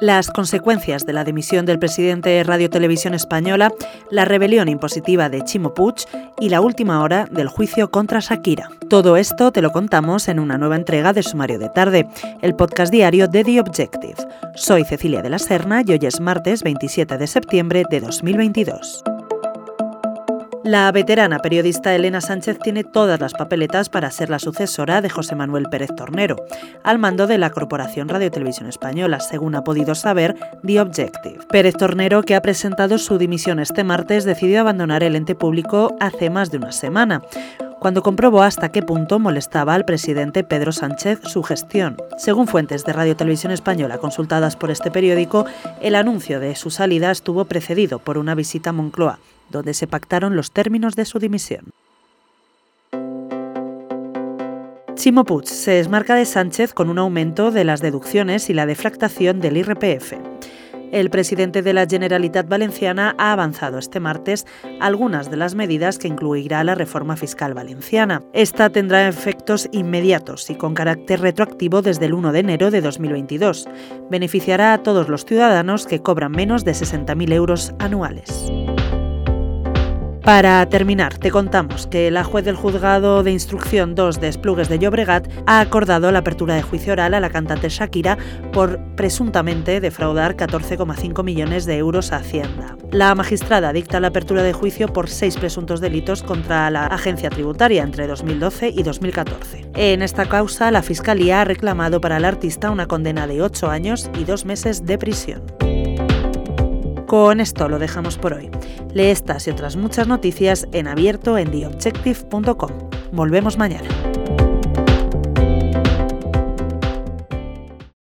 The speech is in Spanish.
las consecuencias de la dimisión del presidente de Radio Televisión Española, la rebelión impositiva de Chimo Puig y la última hora del juicio contra Shakira. Todo esto te lo contamos en una nueva entrega de Sumario de Tarde, el podcast diario de The Objective. Soy Cecilia de la Serna y hoy es martes 27 de septiembre de 2022. La veterana periodista Elena Sánchez tiene todas las papeletas para ser la sucesora de José Manuel Pérez Tornero, al mando de la Corporación Radio Televisión Española, según ha podido saber The Objective. Pérez Tornero, que ha presentado su dimisión este martes, decidió abandonar el ente público hace más de una semana cuando comprobó hasta qué punto molestaba al presidente Pedro Sánchez su gestión. Según fuentes de Radio Televisión Española consultadas por este periódico, el anuncio de su salida estuvo precedido por una visita a Moncloa, donde se pactaron los términos de su dimisión. Chimo Puig se desmarca de Sánchez con un aumento de las deducciones y la deflactación del IRPF. El presidente de la Generalitat Valenciana ha avanzado este martes algunas de las medidas que incluirá la reforma fiscal valenciana. Esta tendrá efectos inmediatos y con carácter retroactivo desde el 1 de enero de 2022. Beneficiará a todos los ciudadanos que cobran menos de 60.000 euros anuales. Para terminar, te contamos que la juez del juzgado de instrucción 2 de Esplugues de Llobregat ha acordado la apertura de juicio oral a la cantante Shakira por presuntamente defraudar 14,5 millones de euros a Hacienda. La magistrada dicta la apertura de juicio por seis presuntos delitos contra la agencia tributaria entre 2012 y 2014. En esta causa, la Fiscalía ha reclamado para el artista una condena de 8 años y 2 meses de prisión. Con esto lo dejamos por hoy. Lee estas y otras muchas noticias en abierto en theobjective.com. Volvemos mañana.